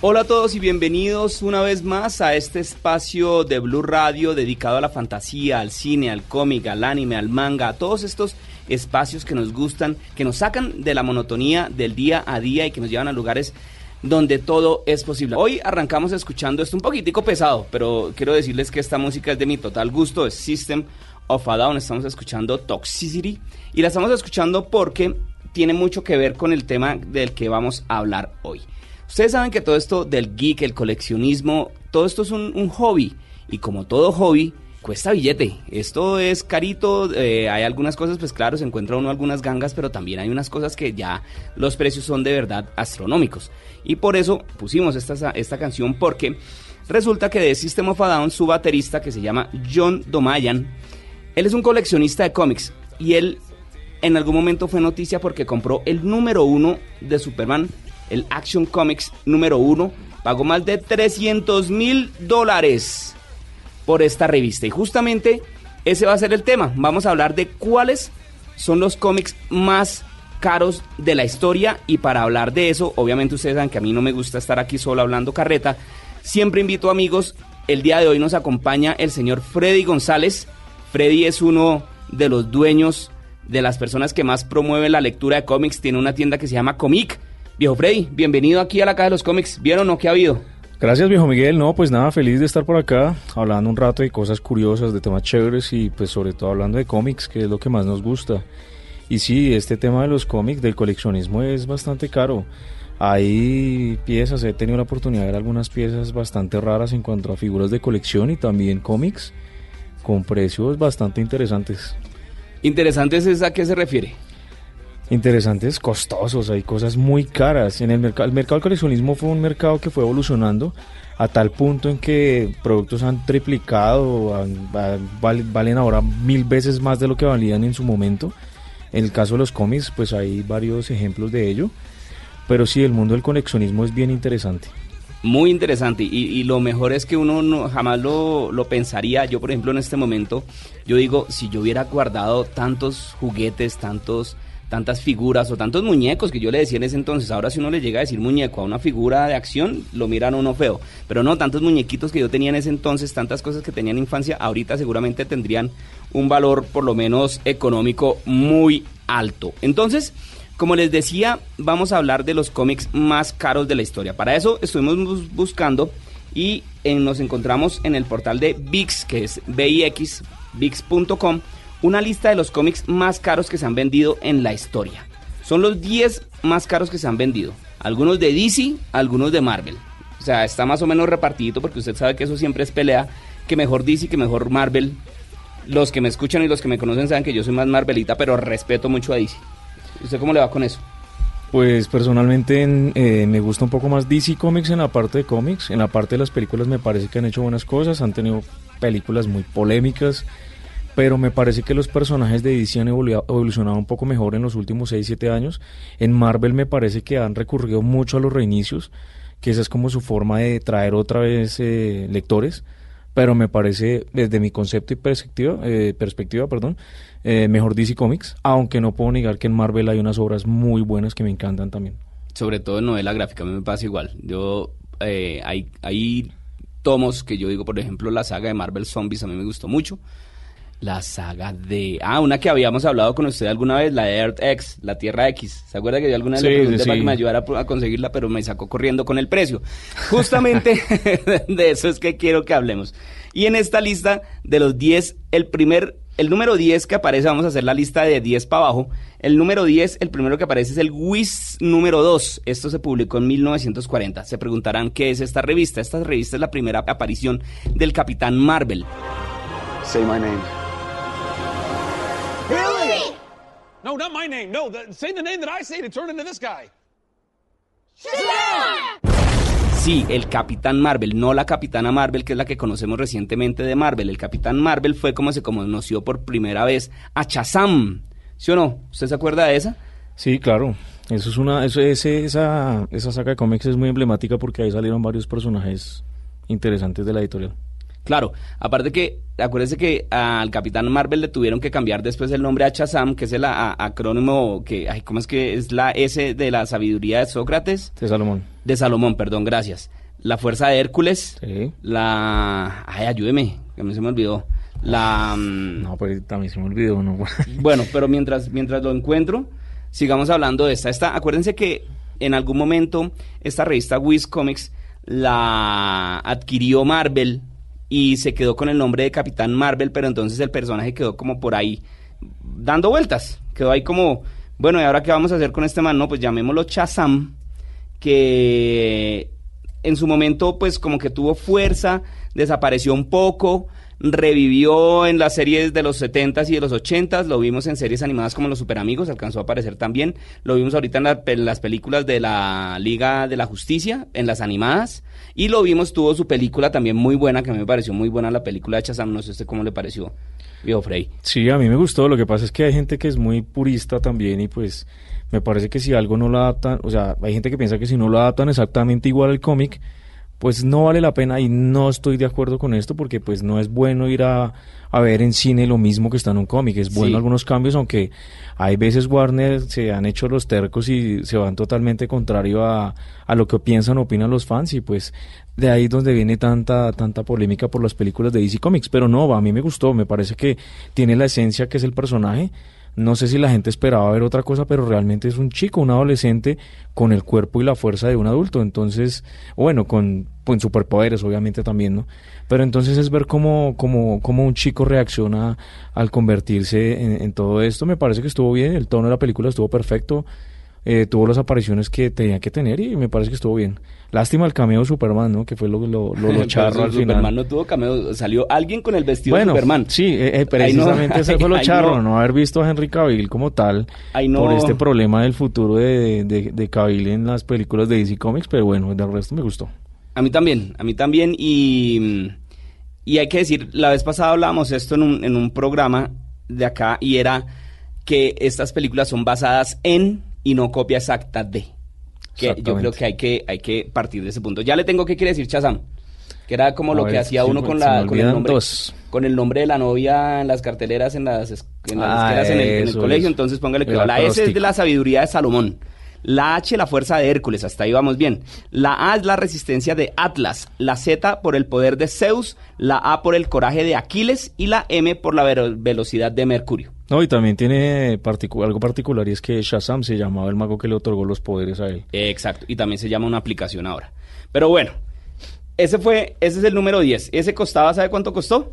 Hola a todos y bienvenidos una vez más a este espacio de Blue Radio dedicado a la fantasía, al cine, al cómic, al anime, al manga, a todos estos espacios que nos gustan, que nos sacan de la monotonía del día a día y que nos llevan a lugares donde todo es posible. Hoy arrancamos escuchando esto un poquitico pesado, pero quiero decirles que esta música es de mi total gusto, es System of a Down, estamos escuchando Toxicity y la estamos escuchando porque tiene mucho que ver con el tema del que vamos a hablar hoy. Ustedes saben que todo esto del geek, el coleccionismo, todo esto es un, hobby. Y como todo hobby, cuesta billete. Esto es carito. Eh, hay algunas cosas, pues claro, se encuentra uno algunas gangas, pero también hay unas cosas que ya los precios son de verdad astronómicos. Y por eso pusimos esta, esta canción, porque resulta que de System of a Down, su baterista, que se llama John Domayan, él es un coleccionista de cómics. Y él en algún momento fue noticia porque compró el número uno de Superman el Action Comics número uno, pagó más de 300 mil dólares por esta revista. Y justamente ese va a ser el tema. Vamos a hablar de cuáles son los cómics más caros de la historia. Y para hablar de eso, obviamente ustedes saben que a mí no me gusta estar aquí solo hablando carreta, siempre invito amigos, el día de hoy nos acompaña el señor Freddy González, Freddy es uno de los dueños de las personas que más promueven la lectura de cómics, tiene una tienda que se llama Comic, Viejo Freddy, bienvenido aquí a la Caja de los Cómics. ¿Vieron o no? ¿Qué ha habido? Gracias, viejo Miguel. No, pues nada, feliz de estar por acá, hablando un rato de cosas curiosas, de temas chéveres y pues sobre todo hablando de cómics, que es lo que más nos gusta. Y sí, este tema de los cómics, del coleccionismo es bastante caro. Hay piezas, he tenido la oportunidad de ver algunas piezas bastante raras en cuanto a figuras de colección y también cómics con precios bastante interesantes. ¿Interesantes es a qué se refiere? Interesantes, costosos, hay cosas muy caras. En el mercado, el mercado del coleccionismo fue un mercado que fue evolucionando a tal punto en que productos han triplicado, valen ahora mil veces más de lo que valían en su momento. En el caso de los cómics, pues hay varios ejemplos de ello. Pero sí, el mundo del coleccionismo es bien interesante. Muy interesante y, lo mejor es que uno no, jamás lo, lo, pensaría. Yo, por ejemplo, en este momento, yo digo, si yo hubiera guardado tantos juguetes, tantos tantas figuras o tantos muñecos que yo le decía en ese entonces. Ahora si uno le llega a decir muñeco a una figura de acción, lo miran uno feo. Pero no, tantos muñequitos que yo tenía en ese entonces, tantas cosas que tenía en infancia, ahorita seguramente tendrían un valor por lo menos económico muy alto. Entonces, como les decía, vamos a hablar de los cómics más caros de la historia. Para eso estuvimos buscando y eh, nos encontramos en el portal de VIX, que es VIX, VIX.com una lista de los cómics más caros que se han vendido en la historia. Son los 10 más caros que se han vendido. Algunos de DC, algunos de Marvel. O sea, está más o menos repartido porque usted sabe que eso siempre es pelea. Que mejor DC, que mejor Marvel. Los que me escuchan y los que me conocen saben que yo soy más Marvelita, pero respeto mucho a DC. ¿Usted cómo le va con eso? Pues personalmente eh, me gusta un poco más DC Comics en la parte de cómics. En la parte de las películas me parece que han hecho buenas cosas. Han tenido películas muy polémicas pero me parece que los personajes de DC han evolucionado un poco mejor en los últimos 6, 7 años. En Marvel me parece que han recurrido mucho a los reinicios, que esa es como su forma de traer otra vez eh, lectores, pero me parece, desde mi concepto y perspectiva, eh, perspectiva perdón, eh, mejor DC Comics, aunque no puedo negar que en Marvel hay unas obras muy buenas que me encantan también. Sobre todo en novela gráfica, a mí me pasa igual. Yo, hay, hay tomos que yo digo, por ejemplo, la saga de Marvel Zombies a mí me gustó mucho la saga de... Ah, una que habíamos hablado con usted alguna vez, la de Earth X, la Tierra X. ¿Se acuerda que yo alguna vez le pregunté para que me ayudara a conseguirla, pero me sacó corriendo con el precio? Justamente de eso es que quiero que hablemos. Y en esta lista de los 10, el primer, el número 10 que aparece, vamos a hacer la lista de 10 para abajo. El número 10, el primero que aparece es el WIS número 2. Esto se publicó en 1940. Se preguntarán qué es esta revista. Esta revista es la primera aparición del Capitán Marvel. Say my name. No, not my name. No, the, say the name that I say to turn into this guy. Sí, el Capitán Marvel, no la Capitana Marvel, que es la que conocemos recientemente de Marvel. El Capitán Marvel fue como se conoció por primera vez a Shazam. ¿Sí o no? ¿Usted se acuerda de esa? Sí, claro. Eso es una, eso, ese, esa, esa saga de cómics es muy emblemática porque ahí salieron varios personajes interesantes de la editorial. Claro, aparte que, acuérdese que al Capitán Marvel le tuvieron que cambiar después el nombre a Shazam, que es el a- acrónimo que, ay, ¿cómo es que es la S de la sabiduría de Sócrates? De Salomón. De Salomón, perdón, gracias. La fuerza de Hércules, Sí. la... Ay, ayúdeme, que a mí se me olvidó. La... mm, No, pero también se me olvidó, ¿no? Bueno, pero mientras, mientras lo encuentro, sigamos hablando de esta. esta. Acuérdense que en algún momento esta revista Wiz Comics la adquirió Marvel y se quedó con el nombre de Capitán Marvel, pero entonces el personaje quedó como por ahí dando vueltas. Quedó ahí como, bueno, ¿y ahora qué vamos a hacer con este man? No, pues llamémoslo Chazam, que en su momento pues como que tuvo fuerza, desapareció un poco, revivió en las series de los 70s y de los 80s, lo vimos en series animadas como Los Super Amigos, alcanzó a aparecer también, lo vimos ahorita en, en las películas de la Liga de la Justicia, en las animadas, y lo vimos, tuvo su película también muy buena, que a mí me pareció muy buena la película de Chazam, no sé usted cómo le pareció, viejo Frey. Sí, a mí me gustó. Lo que pasa es que hay gente que es muy purista también y pues me parece que si algo no lo adaptan, o sea, hay gente que piensa que si no lo adaptan exactamente igual al cómic, pues no vale la pena y no estoy de acuerdo con esto porque pues no es bueno ir a, a ver en cine lo mismo que está en un cómic. Es bueno Sí. algunos cambios, aunque hay veces Warner se han hecho los tercos y se van totalmente contrario a, a lo que piensan o opinan los fans y pues de ahí es donde viene tanta tanta polémica por las películas de DC Comics, pero no, a mí me gustó, me parece que tiene la esencia que es el personaje. No sé si la gente esperaba ver otra cosa, pero realmente es un chico, un adolescente con el cuerpo y la fuerza de un adulto. Entonces, bueno, con, con superpoderes obviamente también, ¿no? Pero entonces es ver cómo, cómo, cómo un chico reacciona al convertirse en, en todo esto. Me parece que estuvo bien, el tono de la película estuvo perfecto, eh, tuvo las apariciones que tenía que tener y me parece que estuvo bien. Lástima el cameo de Superman, ¿no? Que fue lo, lo, lo, lo charro al Superman final. no tuvo cameo, salió alguien con el vestido Bueno, de Superman. sí, eh, eh, no- precisamente ese fue lo charro, no. no. haber visto a Henry Cavill como tal no- por este problema del futuro de, de, de Cavill en las películas de DC Comics, pero bueno, del resto me gustó. A mí también, a mí también. Y, y hay que decir, la vez pasada hablábamos esto en un, en un programa de acá y era que estas películas son basadas en y no copia exacta de. Que yo creo que hay que hay que partir de ese punto. Ya le tengo que quiere decir Chazam. Que era como A lo ver, que hacía uno con la con el nombre dos. con el nombre de la novia en las carteleras en las en las Ah, esqueras en el, en el eso, colegio, entonces póngale que El la S es de la sabiduría de Salomón. La H, la fuerza de Hércules, hasta ahí vamos bien. La A es la resistencia de Atlas. La Z por el poder de Zeus. La A por el coraje de Aquiles. Y la M por la velocidad de Mercurio. No, y también tiene particu- algo particular y es que Shazam se llamaba el mago que le otorgó los poderes a él. Exacto. Y también se llama una aplicación ahora. Pero bueno, ese fue, ese es el número 10. Ese costaba, ¿sabe cuánto costó?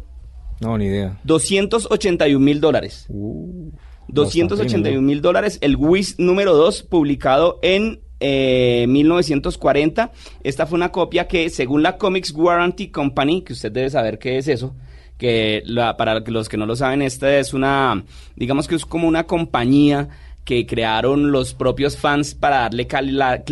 No, ni idea. 281 mil dólares. Uh, 281 mil dólares. El WIS número 2, publicado en eh, 1940. Esta fue una copia que, según la Comics Warranty Company, que usted debe saber qué es eso, que la- para los que no lo saben, esta es una, digamos que es como una compañía que crearon los propios fans para darle cal- la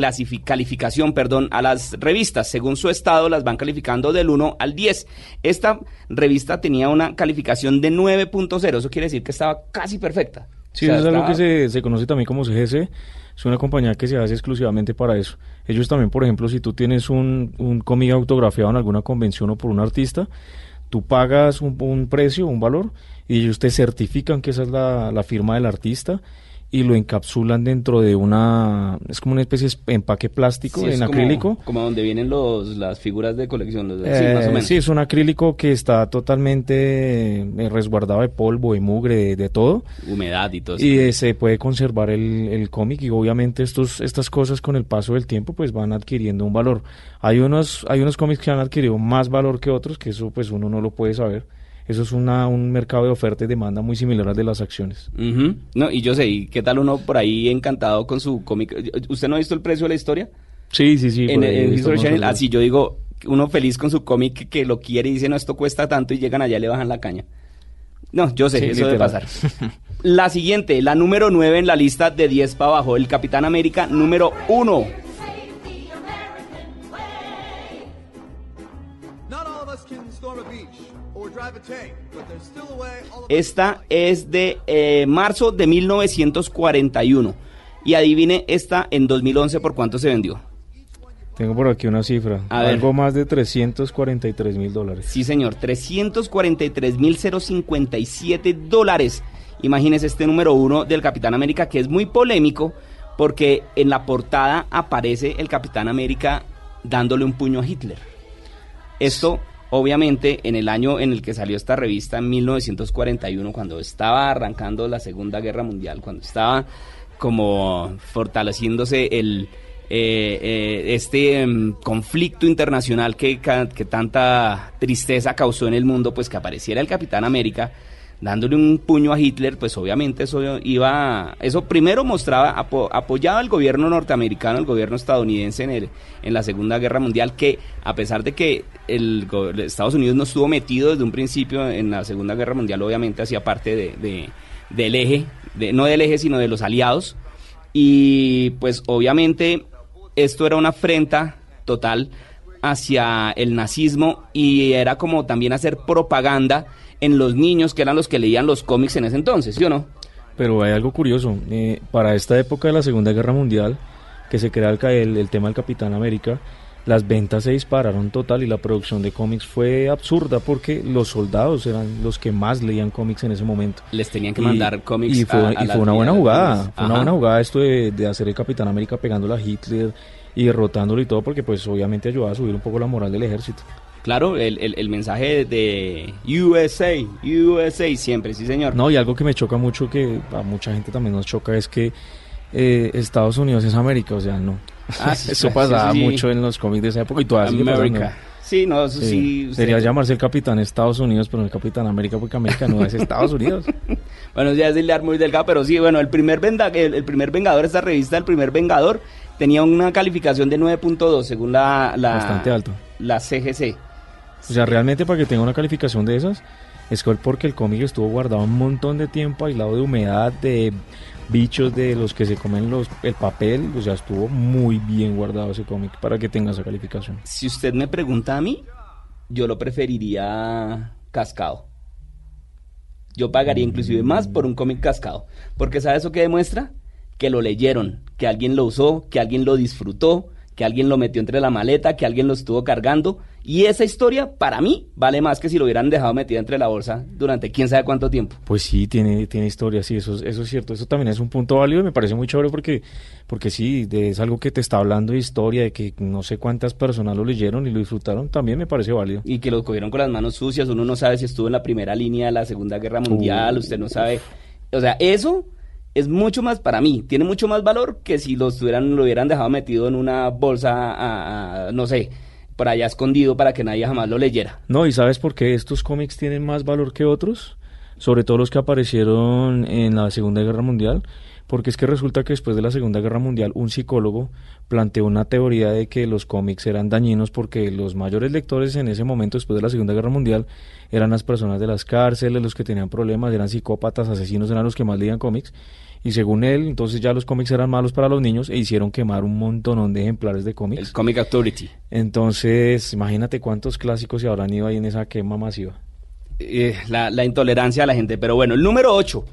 calificación perdón, a las revistas. Según su estado, las van calificando del 1 al 10. Esta revista tenía una calificación de 9.0. Eso quiere decir que estaba casi perfecta. Sí, O sea, eso es algo que se, se conoce también como CGC. Es una compañía que se hace exclusivamente para eso. Ellos también, por ejemplo, si tú tienes un, un cómic autografiado en alguna convención o por un artista, tú pagas un, precio, un valor, y ellos te certifican que esa es la firma del artista y lo encapsulan dentro de una... Es como una especie de empaque plástico Sí, en como- acrílico. Como donde vienen los, las figuras de colección. los- sí, Eh, más o menos. sí, es un acrílico que está totalmente eh, resguardado de polvo, de mugre, de, de todo. Humedad y todo eso. Y eh, se puede conservar el, el cómic y obviamente estos, estas cosas con el paso del tiempo pues van adquiriendo un valor. Hay unos, hay unos cómics que han adquirido más valor que otros, que eso pues uno no lo puede saber. Eso es una, un mercado de oferta y demanda muy similar al de las acciones. No, y yo sé, ¿y qué tal uno por ahí encantado con su cómic? ¿Usted no ha visto el precio de la historia? Sí, sí, sí. en en History Channel, así yo digo, uno feliz con su cómic que lo quiere y dice, no, esto cuesta tanto y llegan allá y le bajan la caña. No, yo sé, Sí, eso debe pasar. La siguiente, la número 9 en la lista de 10 para abajo, el Capitán América número 1. Esta es de eh, marzo de 1941. Y adivine esta en 2011 por cuánto se vendió. Tengo por aquí una cifra. A ver. Algo más de 343 mil dólares. Sí, señor, 343.057 dólares. Imagínese este número uno del Capitán América que es muy polémico porque en la portada aparece el Capitán América dándole un puño a Hitler. Esto, obviamente, en el año en el que salió esta revista, en 1941, cuando estaba arrancando la Segunda Guerra Mundial, cuando estaba como fortaleciéndose el, eh, eh, este mm, conflicto internacional que, que tanta tristeza causó en el mundo, pues que apareciera el Capitán América dándole un puño a Hitler, pues obviamente eso iba, eso primero mostraba, apo- apoyaba al gobierno norteamericano, al gobierno estadounidense en, el, en la Segunda Guerra Mundial, que a pesar de que el, Estados Unidos no estuvo metido desde un principio en la Segunda Guerra Mundial, obviamente hacía parte de, de- del eje, no del eje, sino de los aliados, y pues obviamente esto era una afrenta total hacia el nazismo y era como también hacer propaganda en los niños que eran los que leían los cómics en ese entonces, ¿sí o no? Pero hay algo curioso. eh, para esta época de la Segunda Guerra Mundial, que se crea el, el, tema del Capitán América, las ventas se dispararon total y la producción de cómics fue absurda porque los soldados eran los que más leían cómics en ese momento. Les tenían que Y- mandar cómics Y fue, a- a y fue una buena jugada. Fue una buena jugada esto de, de hacer el Capitán América pegándole a Hitler y derrotándolo y todo porque pues obviamente ayudaba a subir un poco la moral del ejército. Claro, el, el- el mensaje de USA, USA siempre, sí señor. No, y algo que me choca mucho, que a mucha gente también nos choca, es que eh, Estados Unidos es América, o sea, no. Ah, sí, eso pasaba sí, sí. mucho en los cómics de esa época y todavía. América. Sí, no, eso Sí. Debería llamarse el Capitán Estados Unidos, pero no el Capitán América, porque América no es Estados Unidos. Bueno, ya es hilar muy delgado, pero sí, bueno, el primer, venda- el, el primer Vengador, esta revista, el primer Vengador, tenía una calificación de 9.2 según la, la... Bastante alto. La CGC. O sea, realmente para que tenga una calificación de esas, es que porque el cómic estuvo guardado un montón de tiempo, aislado de humedad, de bichos de los que se comen los el papel, o sea, estuvo muy bien guardado ese cómic para que tenga esa calificación. Si usted me pregunta a mí, yo lo preferiría cascado. Yo pagaría inclusive más por un cómic cascado. Porque ¿sabe eso qué demuestra? Que lo leyeron, que alguien lo usó, que alguien lo disfrutó, que alguien lo metió entre la maleta, que alguien lo estuvo cargando. Y esa historia, para mí, vale más que si lo hubieran dejado metida entre la bolsa durante quién sabe cuánto tiempo. Pues sí, tiene, tiene historia, sí, eso, es- eso es cierto. Eso también es un punto válido y me parece muy chévere porque, porque sí, de- es algo que te está hablando de historia, de que no sé cuántas personas lo leyeron y lo disfrutaron, también me parece válido. Y que lo cogieron con las manos sucias, uno no sabe si estuvo en la primera línea de la Segunda Guerra Mundial, Uh. usted no sabe. O sea, eso es mucho más para mí, tiene mucho más valor que si lo estuvieran, lo hubieran dejado metido en una bolsa, a- a- no sé, por allá escondido para que nadie jamás lo leyera. No, ¿y sabes por qué estos cómics tienen más valor que otros? Sobre todo los que aparecieron en la Segunda Guerra Mundial, porque es que resulta que después de la Segunda Guerra Mundial un psicólogo planteó una teoría de que los cómics eran dañinos porque los mayores lectores en ese momento, después de la Segunda Guerra Mundial, eran las personas de las cárceles, los que tenían problemas, eran psicópatas, asesinos, eran los que más leían cómics. Y según él, entonces ya los cómics eran malos para los niños e hicieron quemar un montón de ejemplares de cómics. El Comic Authority. Entonces, imagínate cuántos clásicos se habrán ido ahí en esa quema masiva. Eh, la, la intolerancia a la gente. Pero bueno, el número 8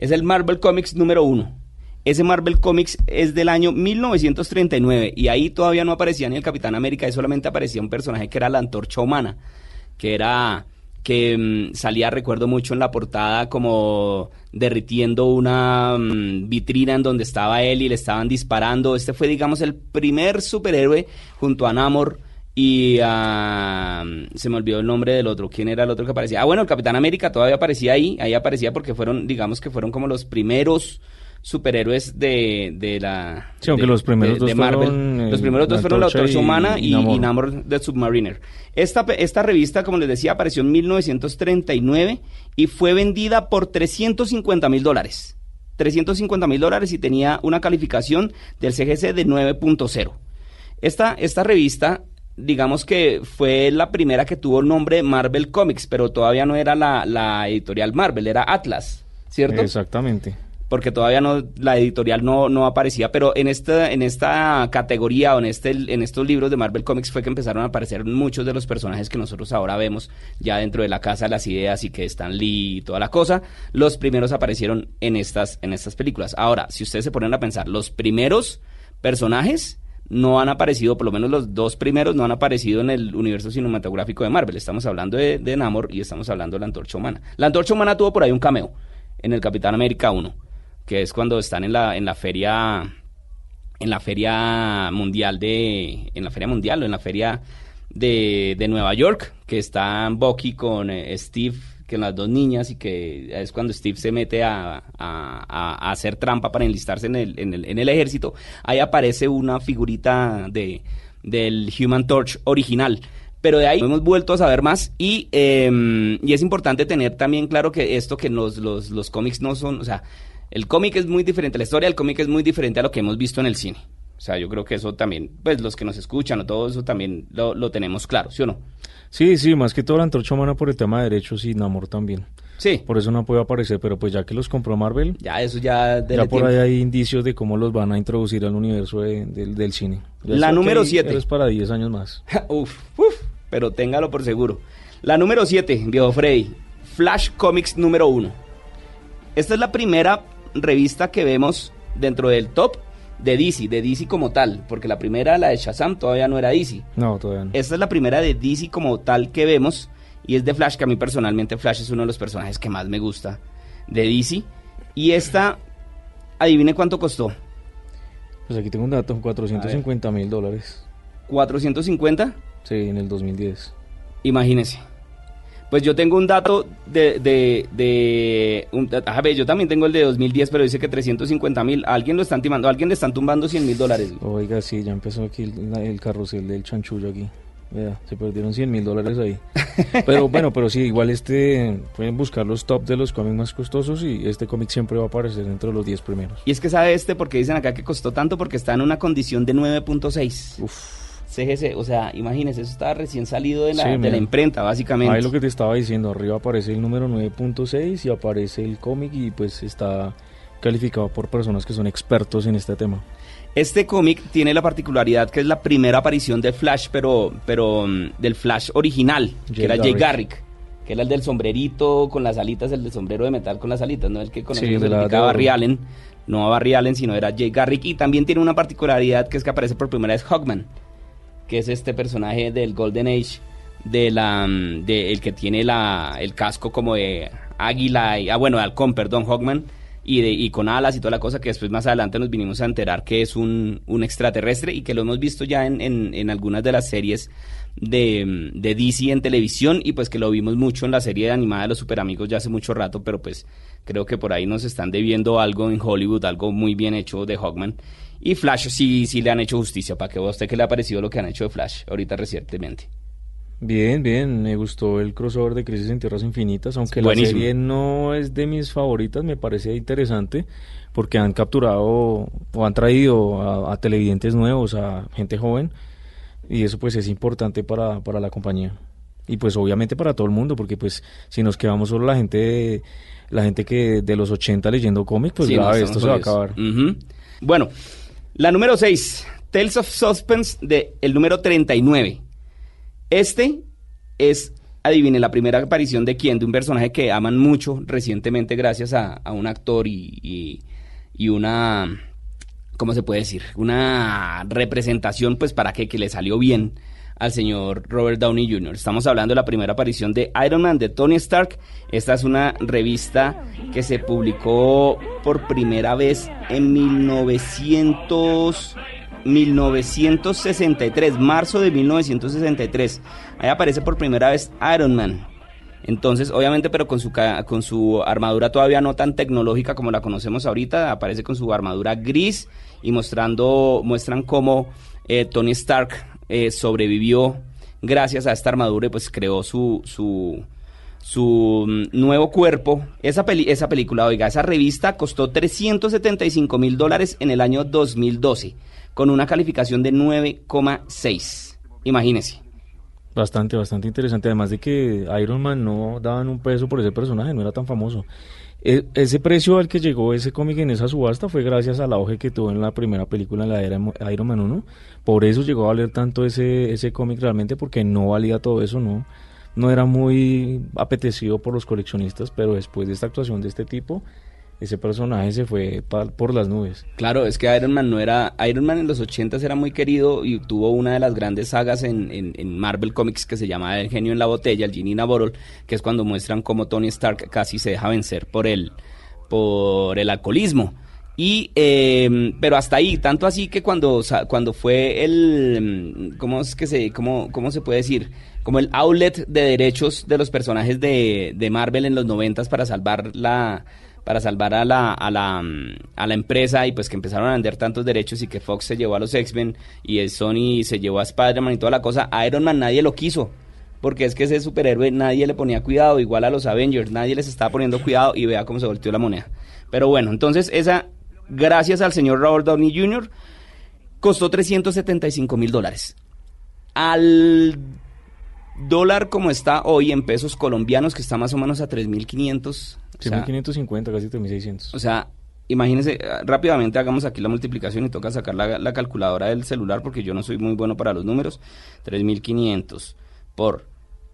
es el Marvel Comics número 1. Ese Marvel Comics es del año 1939 y ahí todavía no aparecía ni el Capitán América, ahí solamente aparecía un personaje que era la antorcha humana, que era que mm, salía, recuerdo mucho en la portada como derritiendo una mm, vitrina en donde estaba él y le estaban disparando. Este fue, digamos, el primer superhéroe junto a Namor y ah, se me olvidó el nombre del otro. ¿Quién era el otro que aparecía? Ah, bueno, el Capitán América todavía aparecía ahí. Ahí aparecía porque fueron, digamos que fueron como los primeros superhéroes de, de la Sí, aunque de- los primeros de- dos de Marvel. fueron, eh, los primeros dos fueron la y- Humana y y, Namor. y Namor de Submariner. Esta, esta revista, como les decía, apareció en 1939 y fue vendida por 350 mil dólares. 350 mil dólares y tenía una calificación del CGC de 9.0. Esta, esta revista, digamos que fue la primera que tuvo el nombre Marvel Comics, pero todavía no era la, la editorial Marvel, era Atlas, ¿cierto? Exactamente. porque todavía no la editorial no, no aparecía, pero en esta en esta categoría o en este en estos libros de Marvel Comics fue que empezaron a aparecer muchos de los personajes que nosotros ahora vemos ya dentro de la casa de las ideas y que están Lee y toda la cosa. Los primeros aparecieron en estas en estas películas. Ahora, si ustedes se ponen a pensar, los primeros personajes no han aparecido, por lo menos los dos primeros no han aparecido en el universo cinematográfico de Marvel. Estamos hablando de, de Namor y estamos hablando de la Antorcha Humana. La Antorcha Humana tuvo por ahí un cameo en el Capitán América 1 que es cuando están en la, en la feria en la feria mundial de en la feria mundial o en la feria de, de Nueva York que están Bucky con eh, Steve que las dos niñas y que es cuando Steve se mete a, a, hacer trampa para enlistarse en el, en el, en el ejército ahí aparece una figurita de del Human Torch original pero de ahí hemos vuelto a saber más y, em, y es importante tener también claro que esto que los, los, los cómics no son, o sea, el cómic es muy diferente, la historia del cómic es muy diferente a lo que hemos visto en el cine. O sea, yo creo que eso también, pues los que nos escuchan o todo eso también lo, lo tenemos claro, ¿sí o no? Sí, sí, más que todo la antorcha humana por el tema de derechos y Namor también. Sí. Por eso no puede aparecer, pero pues ya que los compró Marvel, Ya eso ya... ya por ahí hay indicios de cómo los van a introducir al universo de- del, del cine. Ya La número que siete. Es para 10 años más. uf, uf, pero téngalo por seguro. La número 7, viejo Freddy. Flash Comics número 1. Esta es la primera revista que vemos dentro del top de DC, de DC como tal, porque la primera, la de Shazam, todavía no era DC. No, todavía no. Esta es la primera de DC como tal que vemos y es de Flash, que a mí personalmente Flash es uno de los personajes que más me gusta de DC. Y esta, adivine cuánto costó. Pues aquí tengo un dato, 450 mil dólares. 450, Sí, en el 2010. imagínese. Pues yo tengo un dato de... de, de un- a ver, yo también tengo el de 2010, pero dice que 350 mil. Alguien lo están timando, a alguien le están tumbando 100 mil dólares. Oiga, sí, ya empezó aquí el, el carrusel del chanchullo aquí. Vea, se perdieron 100 mil dólares ahí. Pero bueno, pero sí, igual este, pueden buscar los top de los cómics más costosos y este cómic siempre va a aparecer dentro de los 10 primeros. Y es que sabe este porque dicen acá que costó tanto porque está en una condición de 9.6. Uf, CGC, o sea, imagínese, eso estaba recién salido de la, Sí, de mira. la imprenta, básicamente. ahí lo que te estaba diciendo, arriba aparece el número 9.6 y aparece el cómic y pues está calificado por personas que son expertos en este tema. Este cómic tiene la particularidad que es la primera aparición de Flash, pero, pero mm, del Flash original, que era Jay Garrick. Garrick, que era el del sombrerito con las alitas, el del sombrero de metal con las alitas, no el que Sí, conocemos de el que. Barry Allen, no a Barry Allen, sino era Jay Garrick, y también tiene una particularidad que es que aparece por primera vez Hawkman, que es este personaje del Golden Age, de la, mm, de el que tiene la, el casco como de águila, y, ah bueno, de halcón, perdón, Hawkman, y, de, y con alas y toda la cosa que después más adelante nos vinimos a enterar que es un, un extraterrestre y que lo hemos visto ya en, en, en algunas de las series de, mm, de DC en televisión y pues que lo vimos mucho en la serie animada de los super amigos ya hace mucho rato, pero pues creo que por ahí nos están debiendo algo en Hollywood, algo muy bien hecho de Hawkman. Y Flash sí, sí le han hecho justicia, para que a usted que le ha parecido lo que han hecho de Flash ahorita recientemente. Bien, bien, me gustó el crossover de Crisis en Tierras Infinitas, aunque Buenísimo. la serie no es de mis favoritas, me parece interesante porque han capturado o han traído a, a televidentes nuevos, a gente joven, y eso pues es importante para, para la compañía. Y pues obviamente para todo el mundo, porque pues si nos quedamos solo la gente de, la gente que de los 80 leyendo cómics, pues Sí, grave, esto se va a acabar. Bueno, la número 6, Tales of Suspense, de el número 39. Este es, adivine, la primera aparición de quién, de un personaje que aman mucho recientemente gracias a, a un actor y, y- y una, ¿cómo se puede decir? Una representación, pues, para que, que le salió bien al señor Robert Downey Jr. Estamos hablando de la primera aparición de Iron Man de Tony Stark. Esta es una revista que se publicó por primera vez en 1900, 1963, marzo de 1963. Ahí aparece por primera vez Iron Man. Entonces, obviamente, pero con su, con su armadura todavía no tan tecnológica como la conocemos ahorita, aparece con su armadura gris y mostrando, muestran cómo eh, Tony Stark eh, sobrevivió gracias a esta armadura y pues creó su, su, su mm, nuevo cuerpo. Esa, peli- esa película, oiga, esa revista costó 375 mil dólares en el año 2012, con una calificación de 9,6. Imagínese. Bastante, bastante interesante. Además de que Iron Man no daban un peso por ese personaje, no era tan famoso. E- ese precio al que llegó ese cómic en esa subasta fue gracias al auge que tuvo en la primera película, en la era Iron Man 1. Por eso llegó a valer tanto ese, ese cómic realmente, porque no valía todo eso, ¿no? No era muy apetecido por los coleccionistas, pero después de esta actuación de este tipo, ese personaje se fue por las nubes. Claro, es que Iron Man no era. Iron Man en los 80 era muy querido y tuvo una de las grandes sagas en, en- en Marvel Comics que se llama El genio en la botella, el Genie in a Bottle, que es cuando muestran cómo Tony Stark casi se deja vencer por el, por el alcoholismo. Y, eh, pero hasta ahí, tanto así que cuando, cuando fue el, mm, ¿cómo es que se, cómo, cómo se puede decir? Como el outlet de derechos de los personajes de, de Marvel en los noventas para salvar la, para salvar a la, a la, mm, a la empresa y pues que empezaron a vender tantos derechos y que Fox se llevó a los X-Men y Sony se llevó a Spider-Man y toda la cosa, a Iron Man nadie lo quiso. Porque es que ese superhéroe nadie le ponía cuidado, igual a los Avengers, nadie les estaba poniendo cuidado y vea cómo se volteó la moneda. Pero bueno, entonces esa, gracias al señor Robert Downey Jr., costó 375 mil dólares. Al dólar como está hoy en pesos colombianos, que está más o menos a 3.500. o sea, 3.550, casi 3.600. o sea, imagínense, eh, rápidamente hagamos aquí la multiplicación y toca sacar la, la calculadora del celular porque yo no soy muy bueno para los números. 3.500 por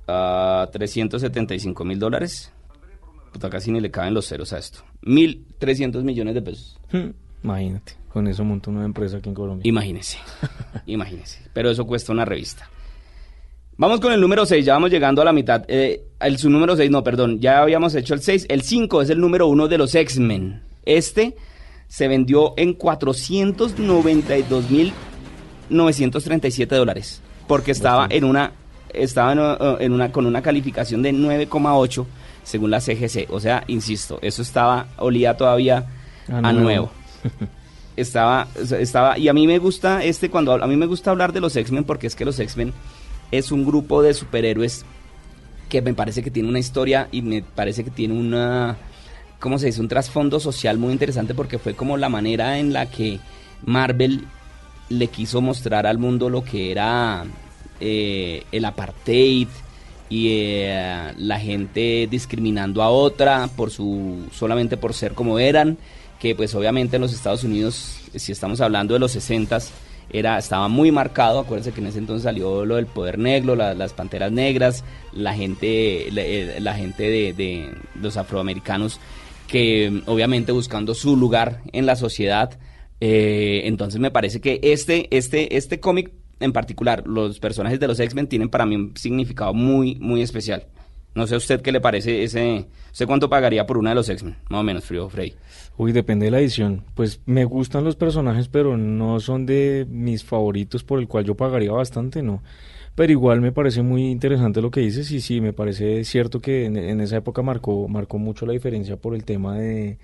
ah, 375 mil dólares. Puta, casi ni le caben los ceros a esto. 1.300 millones de pesos. Hmm, Imagínate, con eso montó una empresa aquí en Colombia. Imagínese, imagínese. Pero eso cuesta una revista. Vamos con el número 6, ya vamos llegando a la mitad. Eh, el, su número 6, no, perdón, ya habíamos hecho el 6. El 5 es el número 1 de los X-Men. Este se vendió en 492.937 dólares. Porque estaba en una, estaba en, uh, en una, con una calificación de 9,8 según la CGC. O sea, insisto, eso estaba, olía todavía A a nuevo. nuevo estaba estaba y a mí me gusta este cuando a mí me gusta hablar de los X-Men porque es que los X-Men es un grupo de superhéroes que me parece que tiene una historia y me parece que tiene una ¿cómo se dice? un trasfondo social muy interesante porque fue como la manera en la que Marvel le quiso mostrar al mundo lo que era eh, el apartheid y eh, la gente discriminando a otra por su solamente por ser como eran que pues obviamente en los Estados Unidos si estamos hablando de los 60 era estaba muy marcado acuérdense que en ese entonces salió lo del poder negro la- las panteras negras la gente la, eh, la gente de, de los afroamericanos que mm, obviamente buscando su lugar en la sociedad eh, entonces me parece que este, este, este cómic en particular, los personajes de los X-Men tienen para mí un significado muy, muy especial. No sé a usted qué le parece ese... ¿Usted cuánto pagaría por una de los X-Men? Más o menos, Frío Frey. Uy, depende de la edición. Pues me gustan los personajes, pero no son de mis favoritos por el cual yo pagaría bastante, no. Pero igual me parece muy interesante lo que dices y sí, me parece cierto que en, en esa época marcó, marcó mucho la diferencia por el tema de,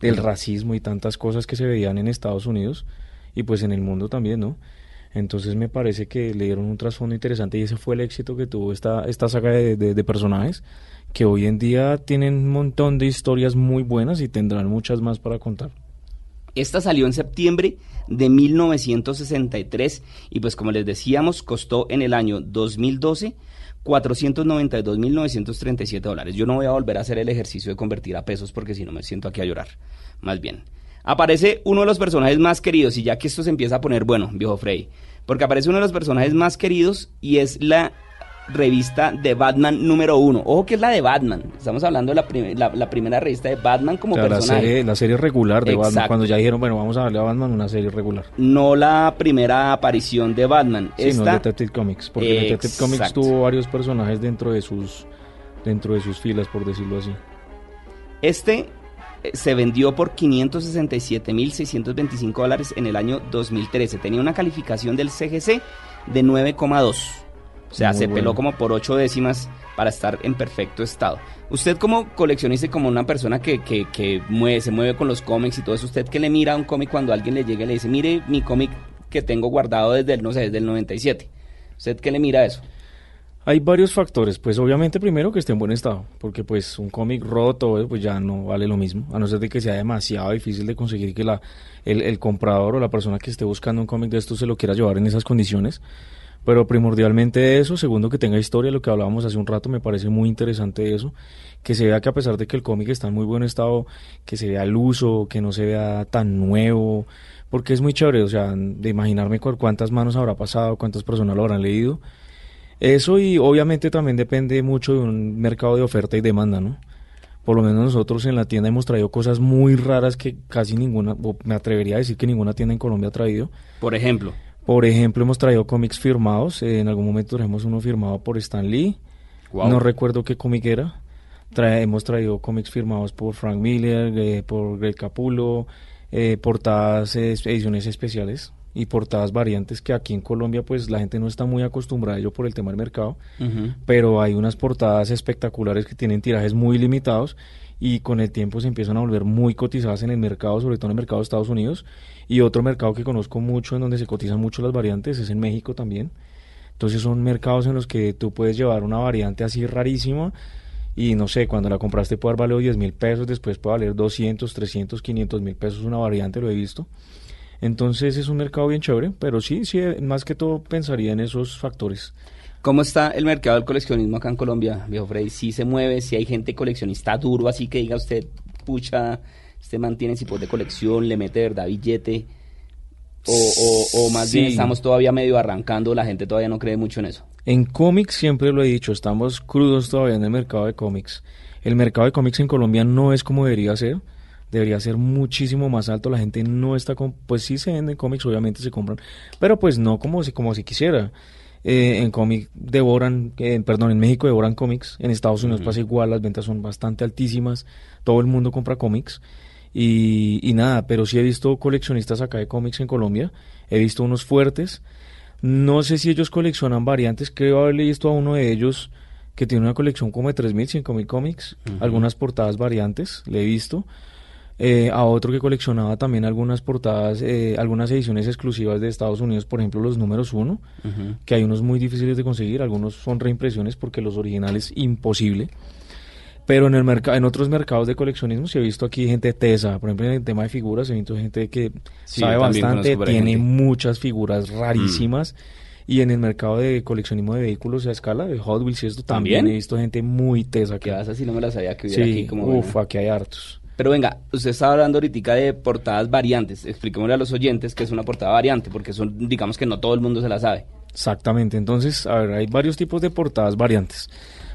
del racismo y tantas cosas que se veían en Estados Unidos y pues en el mundo también, ¿no? Entonces me parece que le dieron un trasfondo interesante y ese fue el éxito que tuvo esta, esta saga de, de- de personajes que hoy en día tienen un montón de historias muy buenas y tendrán muchas más para contar. Esta salió en septiembre de 1963 y pues como les decíamos costó en el año 2012 492.937 dólares. Yo no voy a volver a hacer el ejercicio de convertir a pesos porque si no me siento aquí a llorar. Más bien. Aparece uno de los personajes más queridos y ya que esto se empieza a poner bueno, viejo Frey, porque aparece uno de los personajes más queridos y es la revista de Batman número uno. Ojo que es la de Batman. Estamos hablando de la, prim- la- la primera revista de Batman como O sea, la personaje. serie, la serie regular de Batman, Exacto. cuando ya dijeron, bueno, vamos a darle a Batman una serie regular. no la primera aparición de Batman. Sí, no Esta, Detective Comics, porque Detective Comics Exacto. tuvo varios personajes dentro de sus dentro de sus filas, por decirlo así. este eh, se vendió por 567.625 dólares en el año 2013. Tenía una calificación del CGC de 9,2. O sea, Muy se bueno. peló como por 8 décimas para estar en perfecto estado. Usted como coleccionista y como una persona que, que, que mueve, se mueve con los cómics y todo eso, ¿usted que le mira a un cómic cuando alguien le llega y le dice, mire mi cómic que tengo guardado desde el, no sé, desde el 97? ¿Usted qué le mira a eso? Hay varios factores, pues obviamente primero que esté en buen estado, porque pues un cómic roto pues ya no vale lo mismo, a no ser de que sea demasiado difícil de conseguir que la, el, el comprador o la persona que esté buscando un cómic de estos se lo quiera llevar en esas condiciones. Pero primordialmente eso, segundo que tenga historia, lo que hablábamos hace un rato, me parece muy interesante eso, que se vea que a pesar de que el cómic está en muy buen estado, que se vea el uso, que no se vea tan nuevo, porque es muy chévere, o sea, de imaginarme cuántas manos habrá pasado, cuántas personas lo habrán leído. Eso y obviamente también depende mucho de un mercado de oferta y demanda, ¿no? Por lo menos nosotros en la tienda hemos traído cosas muy raras que casi ninguna, me atrevería a decir que ninguna tienda en Colombia ha traído. Por ejemplo. Por ejemplo, hemos traído cómics firmados. Eh, en algún momento traemos uno firmado por Stan Lee. No recuerdo qué cómic era. hemos traído cómics firmados por Frank Miller, eh, por Greg Capulo, eh, portadas, ediciones especiales y portadas variantes que aquí en Colombia pues la gente no está muy acostumbrada a ello por el tema del mercado, pero hay unas portadas espectaculares que tienen tirajes muy limitados y con el tiempo se empiezan a volver muy cotizadas en el mercado, sobre todo en el mercado de Estados Unidos y otro mercado que conozco mucho, en donde se cotizan mucho las variantes, es en México también. Entonces son mercados en los que tú puedes llevar una variante así rarísima y no sé, cuando la compraste puede haber valido 10 mil pesos, después puede valer 200, 300, 500 mil pesos una variante, lo he visto. Entonces es un mercado bien chévere, pero sí, sí, más que todo pensaría en esos factores. ¿Cómo está el mercado del coleccionismo acá en Colombia, viejo Freddy? ¿Sí se mueve? ¿Si hay gente coleccionista duro así que diga usted, pucha, este mantiene tipos de colección, le mete verdad billete, o, más bien estamos todavía medio arrancando, la gente todavía no cree mucho en eso. En cómics siempre lo he dicho, estamos crudos todavía en el mercado de cómics. El mercado de cómics en Colombia no es como debería ser, debería ser muchísimo más alto, la gente no está con, pues sí se venden cómics, obviamente se compran, pero pues no como si, como si quisiera. Eh, en cómic devoran, eh, perdón, en México devoran cómics, en Estados Unidos pasa igual, las ventas son bastante altísimas, todo el mundo compra cómics. Y, nada, pero sí he visto coleccionistas acá de cómics en Colombia, he visto unos fuertes. No sé si ellos coleccionan variantes, creo haberle visto a uno de ellos que tiene una colección como de 3.000, 5.000 cómics, algunas portadas variantes, le he visto. Eh, a otro que coleccionaba también algunas portadas, eh, algunas ediciones exclusivas de Estados Unidos, por ejemplo los números uno, que hay unos muy difíciles de conseguir, algunos son reimpresiones porque los originales imposible. Pero en el mercado, en otros mercados de coleccionismo sí he visto aquí gente tesa, por ejemplo en el tema de figuras he visto gente que sabe bastante, tiene muchas figuras rarísimas. Y en el mercado de coleccionismo de vehículos a escala, de Hot Wheels y esto, también, he visto gente muy tesa. Que así no me la sabía que hubiera sí, aquí. Como uf, aquí hay hartos. Pero venga, usted estaba hablando ahorita de portadas variantes. Expliquémosle a los oyentes qué es una portada variante, porque son, digamos que no todo el mundo se la sabe. Exactamente, entonces, a ver, hay varios tipos de portadas variantes.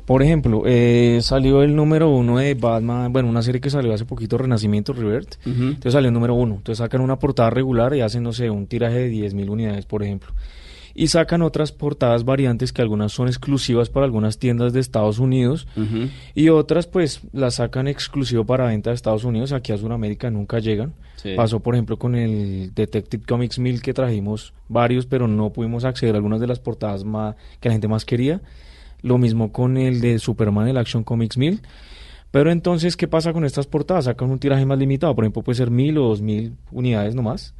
Por ejemplo, eh, salió el número uno de Batman, bueno, una serie que salió hace poquito, Renacimiento, Revert. Entonces salió el número uno. Entonces sacan una portada regular y hacen, no sé, un tiraje de 10.000 unidades, por ejemplo. Y sacan otras portadas variantes que algunas son exclusivas para algunas tiendas de Estados Unidos y otras pues las sacan exclusivo para venta de Estados Unidos. Aquí a Sudamérica nunca llegan. Pasó por ejemplo con el Detective Comics 1000 que trajimos varios pero no pudimos acceder a algunas de las portadas más, que la gente más quería. Lo mismo con el de Superman, el Action Comics 1000. Pero entonces, ¿qué pasa con estas portadas? Sacan un tiraje más limitado, por ejemplo, puede ser 1000 o 2000 unidades nomás.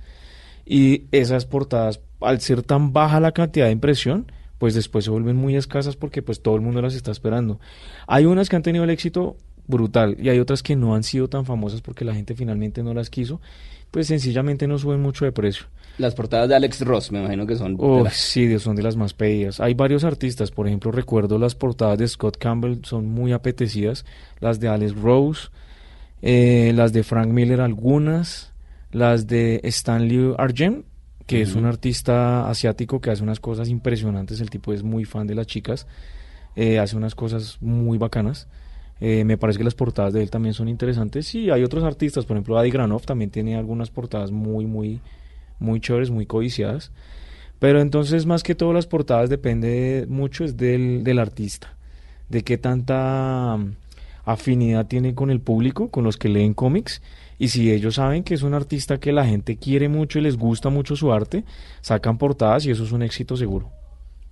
Y esas portadas, al ser tan baja la cantidad de impresión, pues después se vuelven muy escasas porque pues todo el mundo las está esperando. Hay unas que han tenido el éxito brutal y hay otras que no han sido tan famosas porque la gente finalmente no las quiso, pues sencillamente no suben mucho de precio. Las portadas de Alex Ross, me imagino que son. Oh, sí, son de las más pedidas. Hay varios artistas, por ejemplo, recuerdo las portadas de Scott Campbell, son muy apetecidas. Las de Alex Rose, eh, las de Frank Miller, algunas. Las de Stanley Argent, que es un artista asiático que hace unas cosas impresionantes. El tipo es muy fan de las chicas, eh, hace unas cosas muy bacanas. Eh, me parece que las portadas de él también son interesantes. Y hay otros artistas, por ejemplo, Adi Granoff también tiene algunas portadas muy, muy muy chéveres, muy codiciadas. Pero entonces, más que todo, las portadas depende mucho es del, del artista, de qué tanta mm, afinidad tiene con el público, con los que leen cómics. Y si ellos saben que es un artista que la gente quiere mucho y les gusta mucho su arte, sacan portadas y eso es un éxito seguro.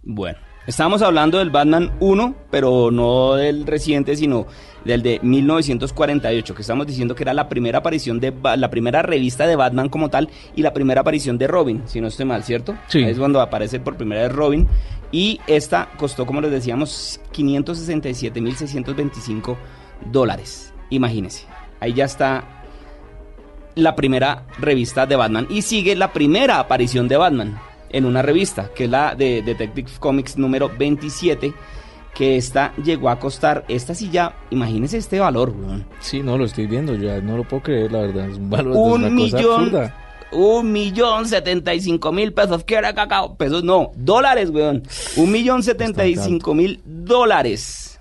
Bueno, Estábamos hablando del Batman 1, pero no del reciente, sino del de 1948, que estamos diciendo que era la primera aparición de la primera revista de Batman como tal y la primera aparición de Robin, si no estoy mal, ¿cierto? Sí. Es cuando aparece por primera vez Robin y esta costó, como les decíamos, 567.625 dólares. Imagínense, ahí ya está la primera revista de Batman y sigue la primera aparición de Batman en una revista, que es la de Detective Comics número 27, que esta llegó a costar, esta sí ya, imagínese este valor, weón. Sí, no lo estoy viendo, ya no lo puedo creer, la verdad. Es un valor Un es una cosa millón, absurda. un millón setenta y cinco mil pesos, ¿qué era cacao? Pesos no, dólares, weón. Un millón setenta y cinco mil dólares.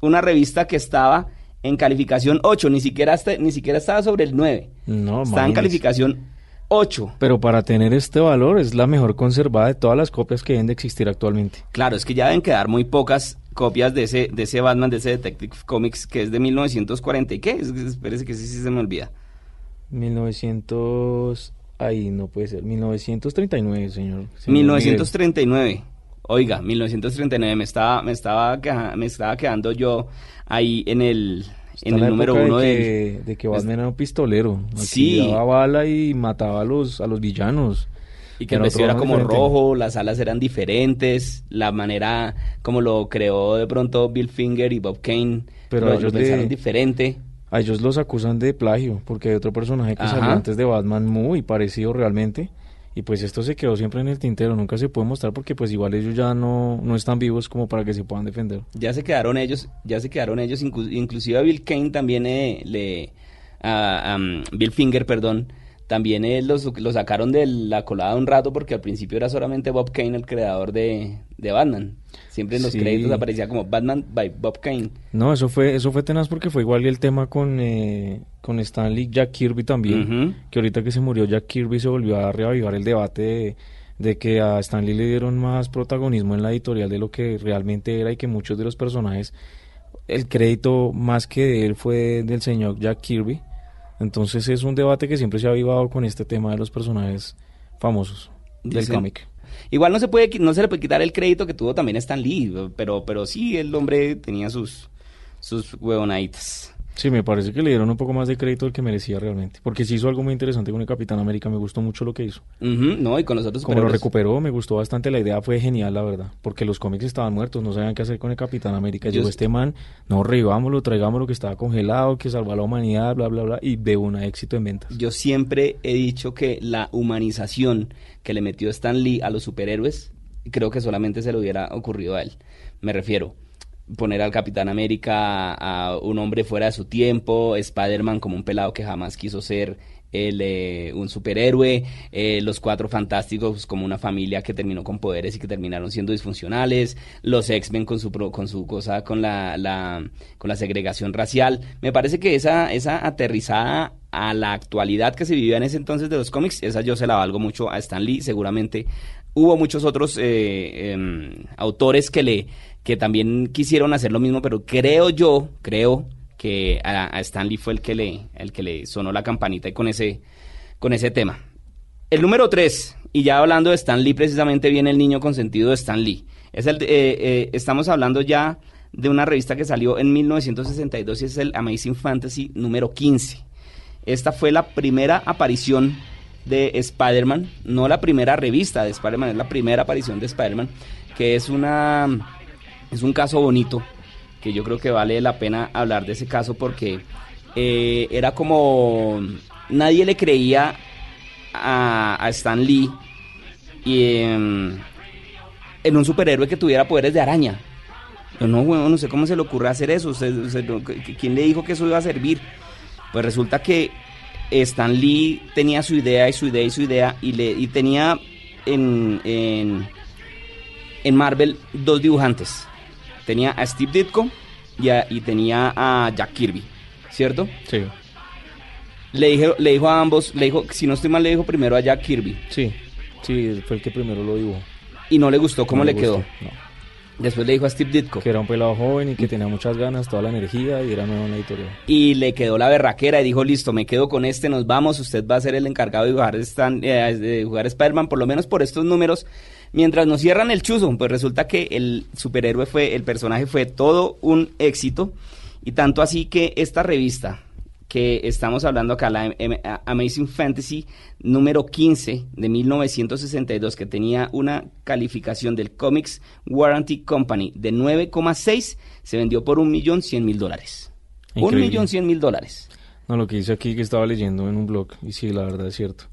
Una revista que estaba en calificación 8, ni siquiera, este- ni siquiera estaba sobre el 9. No, Estaba en calificación 8. Pero para tener este valor es la mejor conservada de todas las copias que deben de existir actualmente. Claro, es que ya deben quedar muy pocas copias de ese, de ese Batman, de ese Detective Comics, que es de 1940 y qué, es, espérese que sí, sí se me olvida. 1900... Ahí no puede ser. 1939, señor. señor 1939. Oiga, 1939 me estaba me estaba me estaba quedando yo ahí en el Está en el número uno de del que, de que Batman era un pistolero. Sí. daba bala y mataba a los, a los villanos. y que el Era vestido era como diferente. rojo, las alas eran diferentes, la manera como lo creó de pronto Bill Finger y Bob Kane, Pero lo, ellos lo pensaron diferente. A ellos los acusan de plagio, porque hay otro personaje que Ajá. salió antes de Batman muy parecido realmente. Y pues esto se quedó siempre en el tintero, nunca se puede mostrar porque pues igual ellos ya no, no están vivos como para que se puedan defender. Ya se quedaron ellos, ya se quedaron ellos, inclu- inclusive a Bill Kane también eh, le, a, um, Bill Finger, perdón, también eh, lo sacaron de la colada un rato porque al principio era solamente Bob Kane el creador de, de Batman. Siempre en los Sí. créditos aparecía como Batman by Bob Kane. No, eso fue, eso fue tenaz porque fue igual el tema con, eh, con Stanley Jack Kirby también. Que ahorita que se murió Jack Kirby se volvió a reavivar el debate de, de que a Stanley le dieron más protagonismo en la editorial de lo que realmente era y que muchos de los personajes, el crédito más que de él fue del señor Jack Kirby. Entonces es un debate que siempre se ha avivado con este tema de los personajes famosos del Dicen- cómic. Igual no se puede no se le puede quitar el crédito que tuvo también Stan Lee, pero pero sí el hombre tenía sus sus huevonaditas. Sí, me parece que le dieron un poco más de crédito del que merecía realmente. Porque sí hizo algo muy interesante con el Capitán América, me gustó mucho lo que hizo. Ujú, no, y con los otros Como lo recuperó, me gustó bastante la idea, fue genial, la verdad. Porque los cómics estaban muertos, no sabían qué hacer con el Capitán América. Llegó es- este man, no, revivámoslo, traigámoslo que estaba congelado, que salvó a la humanidad, bla, bla, bla. Y de una éxito en ventas. Yo siempre he dicho que la humanización que le metió Stan Lee a los superhéroes, creo que solamente se le hubiera ocurrido a él. Me refiero, poner al Capitán América a un hombre fuera de su tiempo, Spider-Man como un pelado que jamás quiso ser el, eh, un superhéroe, eh, los cuatro fantásticos como una familia que terminó con poderes y que terminaron siendo disfuncionales, los X-Men con su con su cosa con la, la- con la segregación racial. Me parece que esa esa aterrizada a la actualidad que se vivía en ese entonces de los cómics, esa yo se la valgo mucho a Stan Lee, seguramente hubo muchos otros eh, em, autores que le que también quisieron hacer lo mismo, pero creo yo, creo que a, a Stan Lee fue el que le el que le sonó la campanita y con ese con ese tema. El número 3, y ya hablando de Stan Lee, precisamente viene el niño consentido de Stan Lee. Es el, eh, eh, estamos hablando ya de una revista que salió en 1962 y es el Amazing Fantasy número 15. Esta fue la primera aparición de Spider-Man, no la primera revista de Spider-Man, es la primera aparición de Spider-Man, que es una es un caso bonito, que yo creo que vale la pena hablar de ese caso porque eh, era como nadie le creía a, a Stan Lee y, em, en un superhéroe que tuviera poderes de araña. No, weón, no sé cómo se le ocurre hacer eso. usted- usted no- ¿qu- ¿Quién le dijo que eso iba a servir? Pues resulta que Stan Lee tenía su idea y su idea y su idea y, le, y tenía en, en, en Marvel dos dibujantes. Tenía a Steve Ditko y, a- y tenía a Jack Kirby, ¿cierto? Sí, Le, dije, le dijo a ambos, le dijo, si no estoy mal, le dijo primero a Jack Kirby sí, sí, fue el que primero lo dibujó. y no le gustó cómo No le quedó. no. Después le dijo a Steve Ditko Que era un pelado joven y que tenía muchas ganas, toda la energía y era nuevo en la editorial. y le quedó la berraquera y dijo, listo, me quedo con este, nos vamos, usted va a ser el encargado de jugar, Stan- eh, de jugar Spider-Man, por lo menos por estos números, mientras nos cierran el chuzo. Pues resulta que el superhéroe fue, el personaje fue todo un éxito y tanto así que esta revista que estamos hablando acá, la Amazing Fantasy número 15 de 1962, que tenía una calificación del Comics Warranty Company de 9,6, se vendió por un millón cien mil dólares. Un millón cien mil dólares. No, lo que dice aquí que estaba leyendo en un blog, y sí, la verdad es cierto.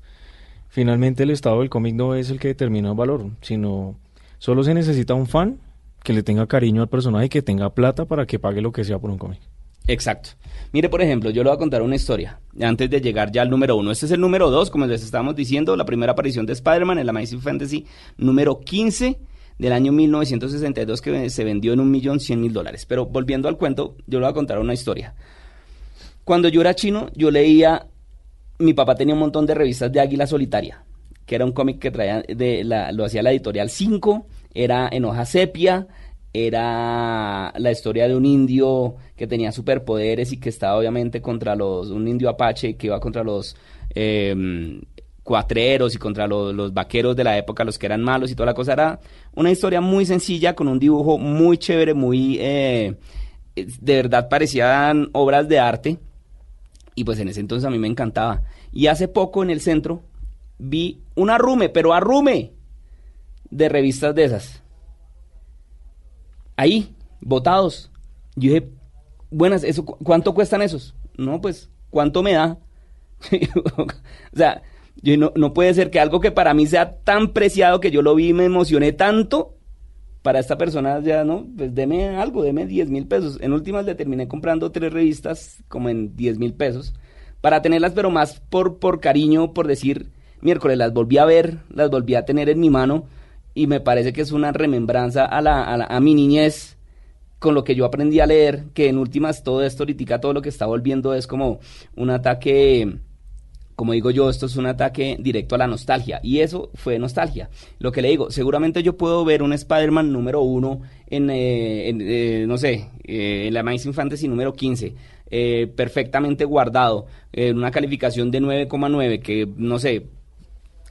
Finalmente el estado del cómic no es el que determina el valor, sino solo se necesita un fan que le tenga cariño al personaje y que tenga plata para que pague lo que sea por un cómic. Exacto. Mire, por ejemplo, yo le voy a contar una historia antes de llegar ya al número uno. Este es el número dos, como les estábamos diciendo, la primera aparición de Spider-Man en la Amazing Fantasy número 15 del año 1962 que se vendió en un millón cien mil dólares. Pero volviendo al cuento, yo le voy a contar una historia. Cuando yo era chino, yo leía, mi papá tenía un montón de revistas de Águila Solitaria, que era un cómic que traía, de la, lo hacía la editorial 5, era en hoja sepia, era la historia de un indio que tenía superpoderes y que estaba obviamente contra los, un indio apache que iba contra los eh, cuatreros y contra los, vaqueros de la época, los que eran malos y toda la cosa. Era una historia muy sencilla, con un dibujo muy chévere, muy... Eh, de verdad parecían obras de arte. Y pues en ese entonces a mí me encantaba. Y hace poco en el centro vi un arrume, pero arrume de revistas de esas. Ahí, botados. Yo dije, buenas, eso, ¿cuánto cuestan esos? No, pues, ¿cuánto me da? o sea, no, no puede ser que algo que para mí sea tan preciado que yo lo vi y me emocioné tanto, para esta persona ya no, pues deme algo, deme 10 mil pesos. En últimas le terminé comprando tres revistas como en 10 mil pesos, para tenerlas, pero más por, por cariño, por decir, miércoles las volví a ver, las volví a tener en mi mano, y me parece que es una remembranza a, la, a, mi niñez, con lo que yo aprendí a leer, que en últimas todo esto ahorita, todo lo que está volviendo es como un ataque como digo yo, esto es un ataque directo a la nostalgia. Y eso fue nostalgia. Lo que le digo, seguramente yo puedo ver un Spider-Man número uno en, eh, eh, no sé, eh, en la Amazing Fantasy número 15. perfectamente guardado, en una calificación de 9,9, que no sé,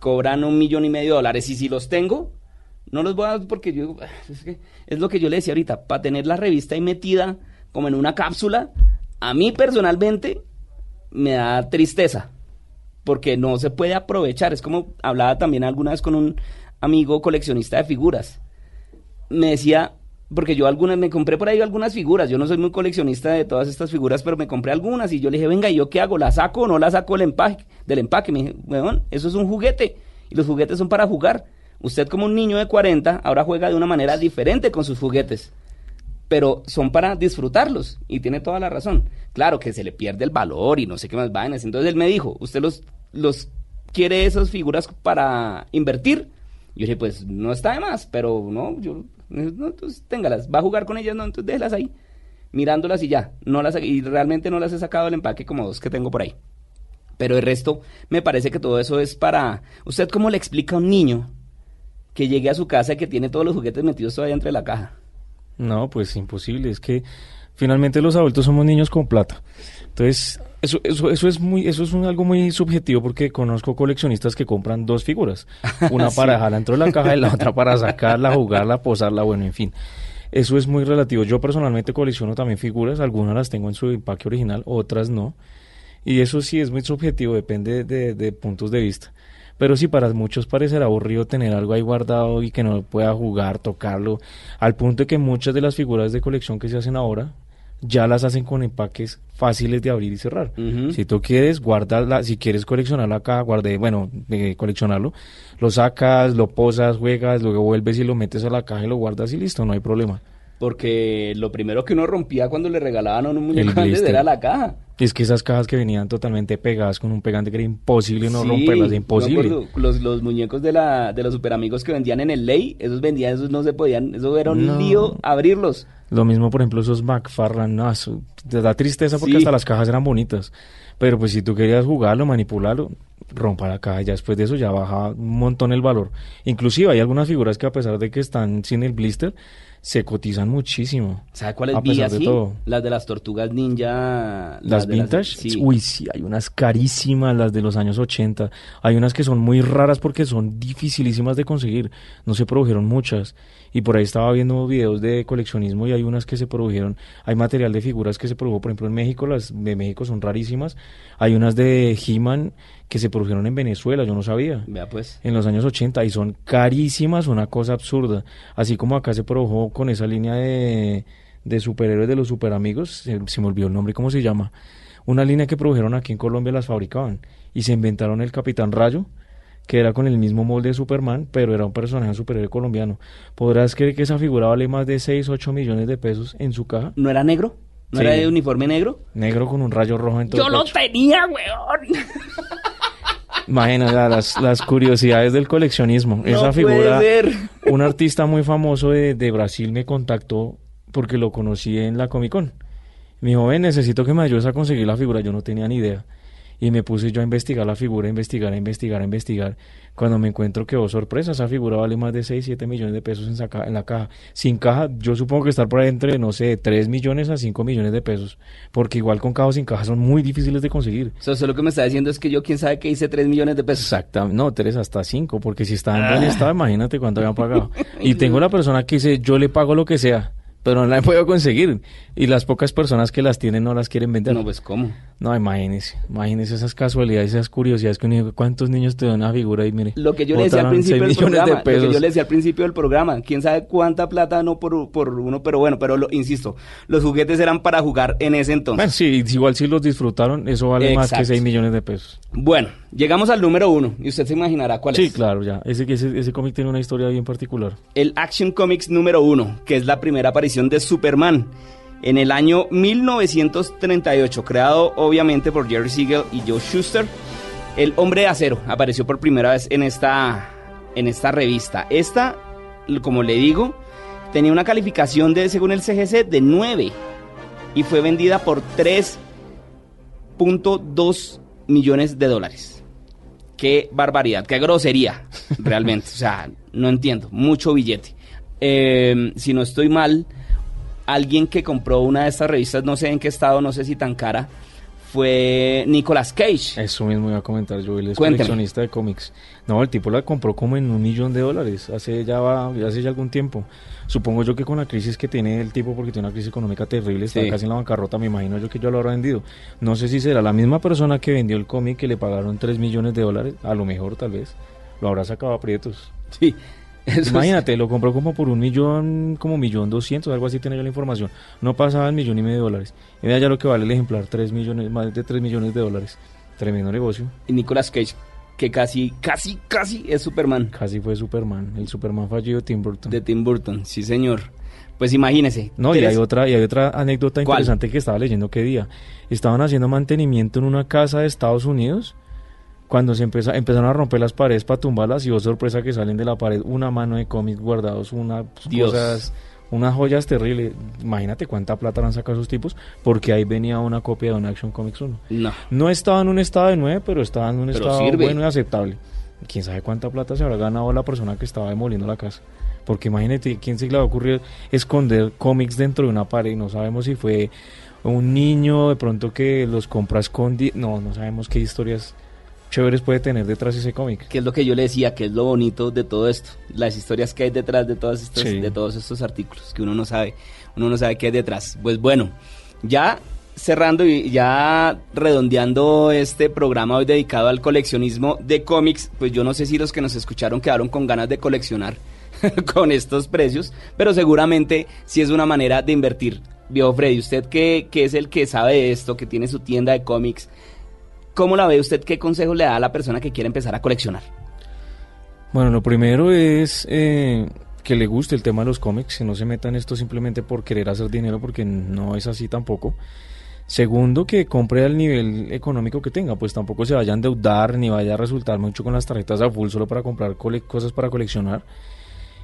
cobran un millón y medio de dólares. Y si los tengo, no los voy a porque yo, es, que es lo que yo le decía ahorita, para tener la revista ahí metida como en una cápsula, a mí personalmente me da tristeza porque no se puede aprovechar. Es como hablaba también alguna vez con un amigo coleccionista de figuras. Me decía, porque yo algunas, me compré por ahí algunas figuras, yo no soy muy coleccionista de todas estas figuras, pero me compré algunas y yo le dije, venga, ¿y yo qué hago? ¿La saco o no la saco del empaque? Del empaque? Me dije, bueno, eso es un juguete y los juguetes son para jugar. Usted como un niño de 40 ahora juega de una manera diferente con sus juguetes pero son para disfrutarlos y tiene toda la razón. Claro que se le pierde el valor y no sé qué más vainas. Entonces él me dijo, ¿usted los, los quiere esas figuras para invertir? Yo dije, pues no está de más, pero no, yo, no, entonces téngalas, va a jugar con ellas, no, entonces déjelas ahí, mirándolas y ya, no las, y realmente no las he sacado del empaque como dos que tengo por ahí. Pero el resto, me parece que todo eso es para, ¿usted cómo le explica a un niño que llegue a su casa y que tiene todos los juguetes metidos todavía entre la caja? No, pues imposible. Es que finalmente los adultos somos niños con plata. Entonces, eso, eso, eso es muy, eso es un, algo muy subjetivo porque conozco coleccionistas que compran dos figuras, una para dejarla dentro de la caja y la otra para sacarla, jugarla, posarla, bueno, en fin. Eso es muy relativo. Yo personalmente colecciono también figuras, algunas las tengo en su empaque original, otras no. Y eso sí es muy subjetivo, depende de, de puntos de vista. Pero sí, para muchos parecerá aburrido tener algo ahí guardado y que no pueda jugar, tocarlo, al punto de que muchas de las figuras de colección que se hacen ahora ya las hacen con empaques fáciles de abrir y cerrar. Si tú quieres, guardarla, si quieres coleccionarla acá, guarde, bueno, de coleccionarlo, lo sacas, lo posas, juegas, luego vuelves y lo metes a la caja y lo guardas y listo, no hay problema porque lo primero que uno rompía cuando le regalaban a un muñeco antes era la caja. Es que esas cajas que venían totalmente pegadas con un pegante que era imposible no romperlas, imposible. los, los muñecos de la de los super amigos que vendían en el Ley, esos vendían, esos no se podían, eso era un lío abrirlos. Lo mismo, por ejemplo, esos McFarlane, no, te da tristeza porque hasta las cajas eran bonitas. Pero pues si tú querías jugarlo, manipularlo, rompa la caja. Ya después de eso ya baja un montón el valor. Inclusive hay algunas figuras que a pesar de que están sin el blister, se cotizan muchísimo. ¿Sabe cuáles vi así? Las de las tortugas ninja. ¿Las, vintage? sí. Uy, sí, hay unas carísimas, las de los años 80. Hay unas que son muy raras porque son dificilísimas de conseguir. No se produjeron muchas. Y por ahí estaba viendo videos de coleccionismo y hay unas que se produjeron. Hay material de figuras que se produjo, por ejemplo, en México. Las de México son rarísimas. Hay unas de He-Man que se produjeron en Venezuela, yo no sabía. Vea pues. En los años 80 y son carísimas, una cosa absurda. Así como acá se produjo con esa línea de, de superhéroes de los superamigos, se, se me olvidó el nombre, ¿cómo se llama? Una línea que produjeron aquí en Colombia, las fabricaban y se inventaron el Capitán Rayo que era con el mismo molde de Superman, pero era un personaje superhéroe colombiano. ¿Podrás creer que esa figura vale más de 6, 8 millones de pesos en su caja? ¿No era negro? ¿No Sí. era de uniforme negro? Negro con un rayo rojo en todo Yo el lo tenía, weón. Imagina la- las, las curiosidades del coleccionismo. Esa figura, un artista muy famoso de, de Brasil me contactó porque lo conocí en la Comic Con. Me dijo, ven, necesito que me ayudes a conseguir la figura. Yo no tenía ni idea. Y me puse yo a investigar la figura, a investigar, a investigar, a investigar. Cuando me encuentro que, oh, sorpresa, esa figura vale más de 6, 7 millones de pesos en, esa ca- en la caja. Sin caja, yo supongo que estar por ahí entre, no sé, 3 millones a 5 millones de pesos. Porque igual con caja o sin caja son muy difíciles de conseguir. O sea, lo que me está diciendo es que yo, quién sabe que hice 3 millones de pesos. Exactamente, no, tres hasta cinco, porque si está en Ah. buen estado, imagínate cuánto habían pagado. Y tengo la persona que dice, yo le pago lo que sea, pero no la he podido conseguir. Y las pocas personas que las tienen no las quieren vender. No, pues, ¿cómo? No, imagínese, imagínese esas casualidades, esas curiosidades que uno dice, ¿cuántos niños te dan una figura y mire? Lo que yo le decía al principio del de programa, lo que yo le decía al principio del programa, quién sabe cuánta plata no por, por uno, pero bueno, pero lo, insisto, los juguetes eran para jugar en ese entonces. Bueno, sí, igual si los disfrutaron, eso vale más que Exacto. 6 millones de pesos. Bueno, llegamos al número uno y usted se imaginará cuál Sí, es. claro, ya. Ese, ese, ese cómic tiene una historia bien particular. El Action Comics número uno, que es la primera aparición de Superman en el año 1938, creado obviamente por Jerry Siegel y Joe Schuster. El Hombre de Acero apareció por primera vez en esta, en esta revista. Esta, como le digo, tenía una calificación de, según el CGC, de 9 y fue vendida por 3.2 millones de dólares. Qué barbaridad, qué grosería, realmente. O sea, no entiendo. Mucho billete. Eh, si no estoy mal, alguien que compró una de estas revistas, no sé en qué estado, no sé si tan cara, fue Nicolas Cage. Eso mismo iba a comentar yo, él es Cuénteme. coleccionista de cómics. No, el tipo la compró como en un millón de dólares, hace ya va, hace ya algún tiempo. Supongo yo que con la crisis que tiene el tipo, porque tiene una crisis económica terrible, está Sí. casi en la bancarrota, me imagino yo que ya lo habrá vendido. No sé si será la misma persona que vendió el cómic que le pagaron 3 millones de dólares, a lo mejor tal vez, lo habrá sacado a prietos. Sí. eso es- Imagínate, lo compró como por un millón, como millón doscientos, algo así tiene yo la información. No pasaba el millón y medio de dólares. Y ya lo que vale el ejemplar, 3 millones, más de 3 millones de dólares. Tremendo negocio. Y Nicolas Cage, que casi, casi, casi es Superman Casi fue Superman, el Superman fallido de Tim Burton. de Tim Burton. Sí, señor. Pues imagínese. No, y tres- hay otra, y hay otra anécdota ¿Cuál? interesante que estaba leyendo que día. Estaban haciendo mantenimiento en una casa de Estados Unidos cuando se empeza- empezaron a romper las paredes para tumbarlas y oh sorpresa que salen de la pared una mano de cómics guardados, una Dios. cosas, unas joyas terribles. Imagínate cuánta plata han sacado esos tipos porque ahí venía una copia de un Action Comics 1. No. No estaba en un estado de 9, pero estaba en un Pero estado sirve. bueno y aceptable. Quién sabe cuánta plata se habrá ganado la persona que estaba demoliendo la casa. Porque imagínate, ¿quién se le va a ocurrir esconder cómics dentro de una pared? No sabemos si fue un niño de pronto que los compra escondidos. No, no sabemos qué historias chéveres puede tener detrás ese cómic. que es lo que yo le decía, que es lo bonito de todo esto, las historias que hay detrás de todos estos, Sí. de todos estos artículos, que uno no sabe, uno no sabe qué hay detrás. Pues bueno, ya cerrando y ya redondeando este programa hoy dedicado al coleccionismo de cómics, pues yo no sé si los que nos escucharon quedaron con ganas de coleccionar con estos precios, pero seguramente sí es una manera de invertir. Viejo Freddy, usted que, que es el que sabe de esto, que tiene su tienda de cómics, ¿cómo la ve usted? ¿Qué consejo le da a la persona que quiere empezar a coleccionar? Bueno, lo primero es eh, que le guste el tema de los cómics, que no se meta en esto simplemente por querer hacer dinero, porque no es así tampoco. Segundo, que compre al nivel económico que tenga, pues tampoco se vaya a endeudar ni vaya a resultar mucho con las tarjetas a full solo para comprar cosas para coleccionar.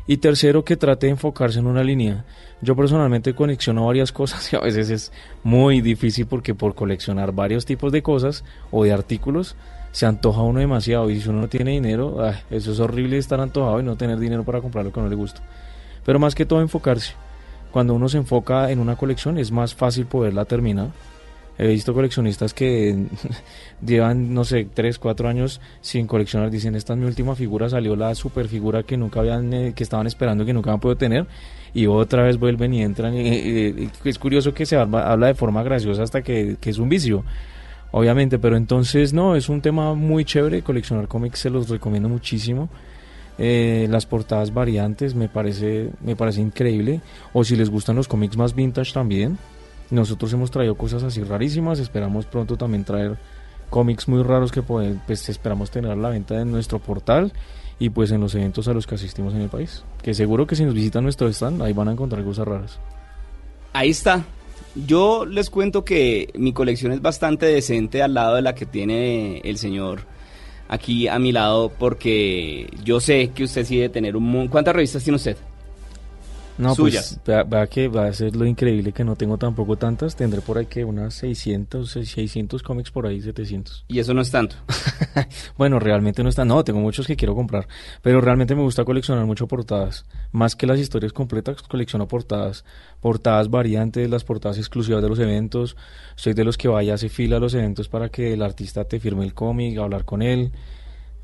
Y tercero, que trate de enfocarse en una línea. Yo personalmente colecciono varias cosas y a veces es muy difícil porque por coleccionar varios tipos de cosas o de artículos se antoja uno demasiado y si uno no tiene dinero, eso es horrible estar antojado y no tener dinero para comprar lo que no le gusta. Pero más que todo enfocarse. Cuando uno se enfoca en una colección es más fácil poderla terminar. He visto coleccionistas que llevan, no sé, 3, 4 años sin coleccionar. Dicen, esta es mi última figura, salió la super figura que nunca habían, eh, que estaban esperando, que nunca han podido tener. Y otra vez vuelven y entran. y, es curioso que se habla, de forma graciosa hasta que, que es un vicio. Obviamente, pero entonces no, es un tema muy chévere. Coleccionar cómics se los recomiendo muchísimo. Eh, las portadas variantes me parece, me parece increíble. O si les gustan los cómics más vintage también. Nosotros hemos traído cosas así rarísimas. Esperamos pronto también traer cómics muy raros que pues esperamos tener a la venta en nuestro portal y pues en los eventos a los que asistimos en el país. Que seguro que si nos visitan nuestro stand, ahí van a encontrar cosas raras. Ahí está. Yo les cuento que mi colección es bastante decente al lado de la que tiene el señor aquí a mi lado porque yo sé que usted sí debe tener un... ¿Cuántas revistas tiene usted? No, pues va, que va a ser lo increíble que no tengo tampoco tantas. Tendré por ahí que unas 600, 600 cómics por ahí, 700. ¿Y eso no es tanto? bueno, realmente no está. No, tengo muchos que quiero comprar. Pero realmente me gusta coleccionar mucho portadas. Más que las historias completas, colecciono portadas. Portadas variantes, las portadas exclusivas de los eventos. Soy de los que vaya, hace fila a los eventos para que el artista te firme el cómic, hablar con él.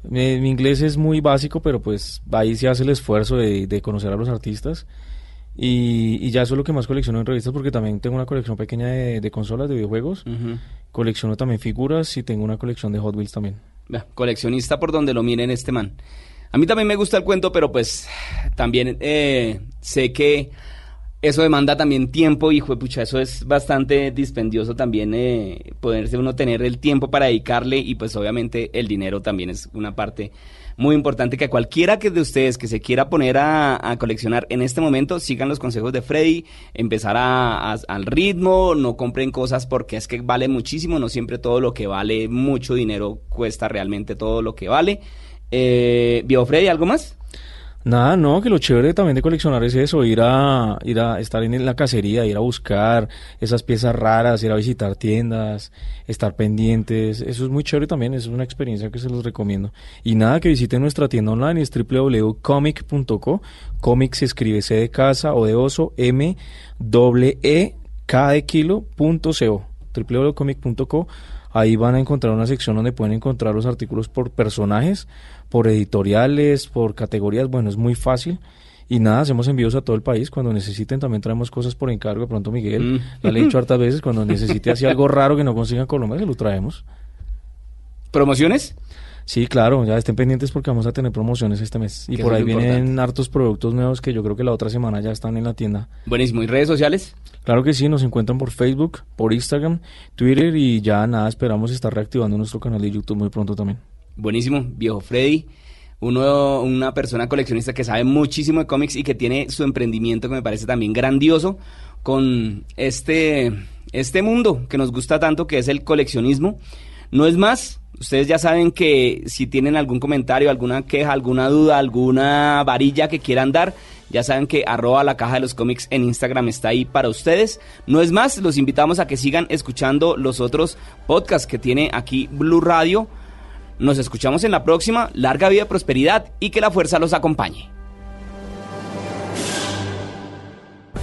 Mi, inglés es muy básico, pero pues ahí se hace el esfuerzo de, de conocer a los artistas y, ya eso es lo que más colecciono en revistas porque también tengo una colección pequeña de, consolas, de videojuegos. Colecciono también figuras y tengo una colección de Hot Wheels también. coleccionista por donde lo miren este man. A mí también me gusta el cuento, pero pues también eh, sé que eso demanda también tiempo y pucha, eso es bastante dispendioso también eh, poderse uno tener el tiempo para dedicarle y pues obviamente el dinero también es una parte muy importante que cualquiera que de ustedes que se quiera poner a, coleccionar en este momento, sigan los consejos de Freddy, empezar a, al ritmo, no compren cosas porque es que vale muchísimo, no siempre todo lo que vale mucho dinero cuesta realmente todo lo que vale. Eh, ¿Vio Freddy algo más? Nada, no, que lo chévere también de coleccionar es eso, ir a, ir a estar en la cacería, ir a buscar esas piezas raras, ir a visitar tiendas, estar pendientes, eso es muy chévere también, es una experiencia que se los recomiendo. Y nada, que visiten nuestra tienda online, es www.comic.co, comic se escribe C de casa o de oso, M, doble E, K de kilo, punto co, www.comic.co, ahí van a encontrar una sección donde pueden encontrar los artículos por personajes, por editoriales, por categorías, bueno, es muy fácil. Y nada, hacemos envíos a todo el país. Cuando necesiten, también traemos cosas por encargo. De pronto, Miguel, mm. ya le he dicho hartas veces, cuando necesite así algo raro que no consiga en Colombia, se lo traemos. ¿Promociones? Sí, claro, ya estén pendientes porque vamos a tener promociones este mes. Y por ahí vienen hartos productos nuevos que yo creo que la otra semana ya están en la tienda. Buenísimo. ¿Y redes sociales? Claro que sí, nos encuentran por Facebook, por Instagram, Twitter y ya nada, esperamos estar reactivando nuestro canal de YouTube muy pronto también. Buenísimo, viejo Freddy. Uno, una persona coleccionista que sabe muchísimo de cómics y que tiene su emprendimiento que me parece también grandioso con este, este mundo que nos gusta tanto que es el coleccionismo. No es más, ustedes ya saben que si tienen algún comentario, alguna queja, alguna duda, alguna varilla que quieran dar, ya saben que arroba la caja de los cómics en Instagram está ahí para ustedes. No es más, los invitamos a que sigan escuchando los otros podcasts que tiene aquí Blue Radio nos escuchamos en la próxima. Larga vida, prosperidad y que la fuerza los acompañe.